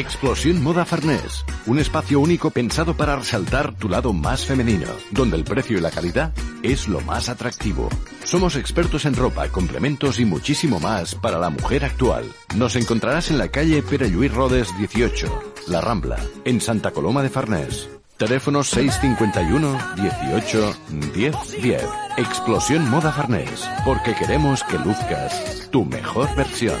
Explosión Moda Farnés, un espacio único pensado para resaltar tu lado más femenino, donde el precio y la calidad es lo más atractivo. Somos expertos en ropa, complementos y muchísimo más para la mujer actual. Nos encontrarás en la calle Pere Lluís Rodes 18, La Rambla, en Santa Coloma de Farnés. Teléfono 651 18 10 10. Explosión Moda Farnés, porque queremos que luzcas tu mejor versión.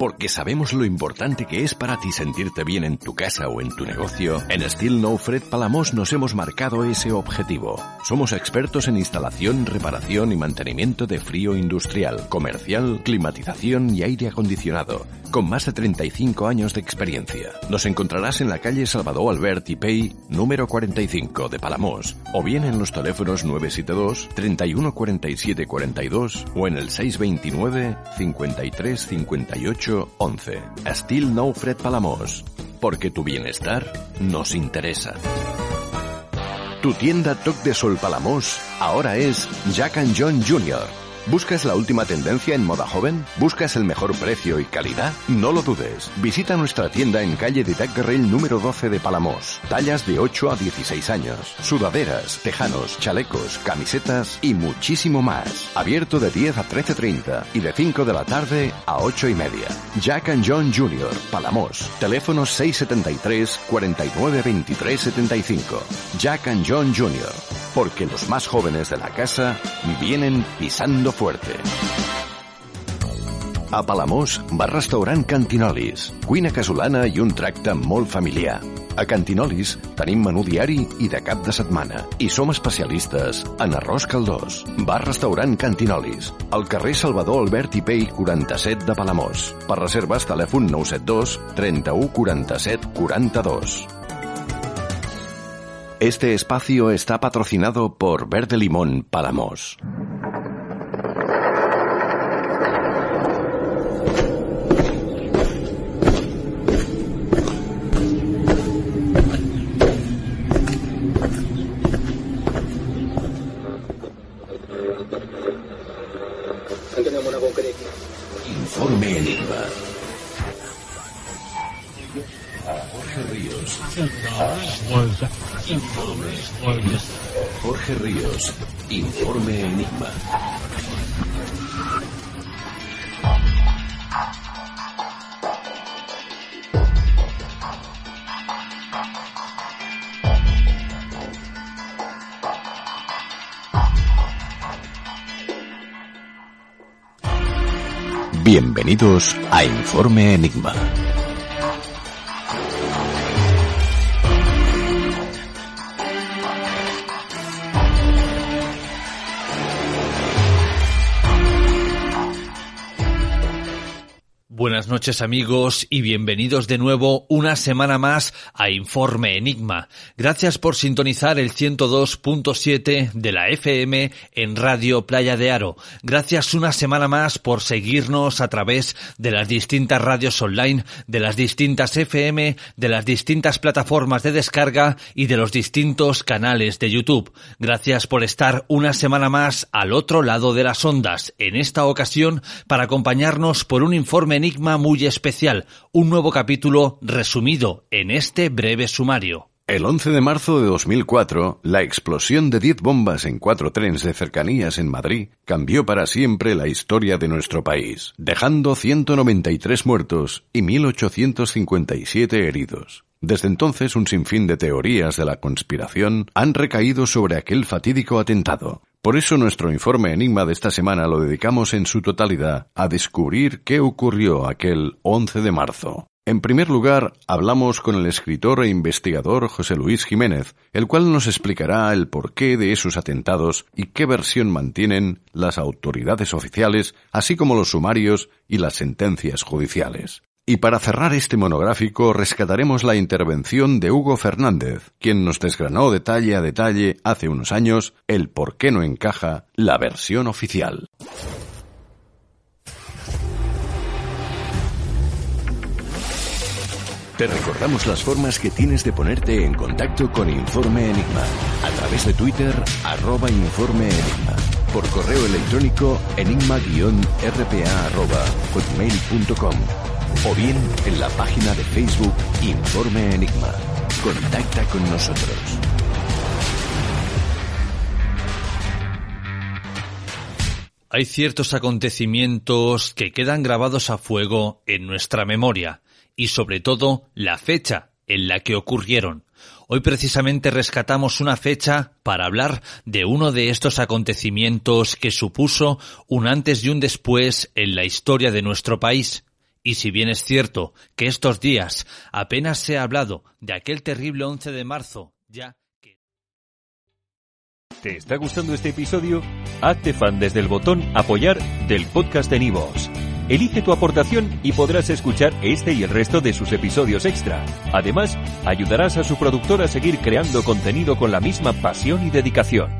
Porque sabemos lo importante que es para ti sentirte bien en tu casa o en tu negocio, en Steel No Fred Palamos nos hemos marcado ese objetivo. Somos expertos en instalación, reparación y mantenimiento de frío industrial, comercial, climatización y aire acondicionado, con más de 35 años de experiencia. Nos encontrarás en la calle Salvador Albert y Pei, número 45 de Palamos, o bien en los teléfonos 972 31 47 42 o en el 629 53 58 11. Still No Fred Palamos. Porque tu bienestar nos interesa. Tu tienda Toc de Sol Palamos ahora es Jack and John Jr. ¿Buscas la última tendencia en moda joven? ¿Buscas el mejor precio y calidad? No lo dudes. Visita nuestra tienda en calle de Guerrell número 12 de Palamos. Tallas de 8 a 16 años. Sudaderas, tejanos, chalecos, camisetas y muchísimo más. Abierto de 10 a 13.30 y de 5 de la tarde a 8 y media. Jack and John Jr. Palamos. Teléfono 673 49 23 75. Jack and John Jr. Porque los más jóvenes de la casa vienen pisando fuerte. A Palamós, bar restaurant Cantinolis. Cuina casolana i un tracte molt familiar. A Cantinolis tenim menú diari i de cap de setmana. I som especialistes en arròs caldós. Bar restaurant Cantinolis. Al carrer Salvador Albert i Pei 47 de Palamós. Per reserves telèfon 972 31 47 42. Este espacio está patrocinado por Verde Limón Palamos. Informe Enigma. Jorge Ríos. Jorge Ríos. Informe Enigma. Bienvenidos a Informe Enigma. Buenas noches amigos y bienvenidos de nuevo una semana más a Informe Enigma. Gracias por sintonizar el 102.7 de la FM en Radio Playa de Aro. Gracias una semana más por seguirnos a través de las distintas radios online, de las distintas FM, de las distintas plataformas de descarga y de los distintos canales de YouTube. Gracias por estar una semana más al otro lado de las ondas, en esta ocasión para acompañarnos por un informe enigma muy especial, un nuevo capítulo resumido en este breve sumario. El 11 de marzo de 2004, la explosión de 10 bombas en cuatro trenes de cercanías en Madrid cambió para siempre la historia de nuestro país, dejando 193 muertos y 1.857 heridos. Desde entonces un sinfín de teorías de la conspiración han recaído sobre aquel fatídico atentado. Por eso nuestro informe Enigma de esta semana lo dedicamos en su totalidad a descubrir qué ocurrió aquel 11 de marzo. En primer lugar, hablamos con el escritor e investigador José Luis Jiménez, el cual nos explicará el porqué de esos atentados y qué versión mantienen las autoridades oficiales, así como los sumarios y las sentencias judiciales. Y para cerrar este monográfico rescataremos la intervención de Hugo Fernández, quien nos desgranó detalle a detalle hace unos años el por qué no encaja la versión oficial. Te recordamos las formas que tienes de ponerte en contacto con Informe Enigma. A través de Twitter, arroba Informe. Por correo electrónico, enigma-rpa O bien en la página de Facebook Informe Enigma. Contacta con nosotros. Hay ciertos acontecimientos que quedan grabados a fuego en nuestra memoria y sobre todo la fecha en la que ocurrieron. Hoy precisamente rescatamos una fecha para hablar de uno de estos acontecimientos que supuso un antes y un después en la historia de nuestro país. Y si bien es cierto que estos días apenas se ha hablado de aquel terrible 11 de marzo, ya que... ¿Te está gustando este episodio? Hazte fan desde el botón apoyar del podcast de Nivos. Elige tu aportación y podrás escuchar este y el resto de sus episodios extra. Además, ayudarás a su productor a seguir creando contenido con la misma pasión y dedicación.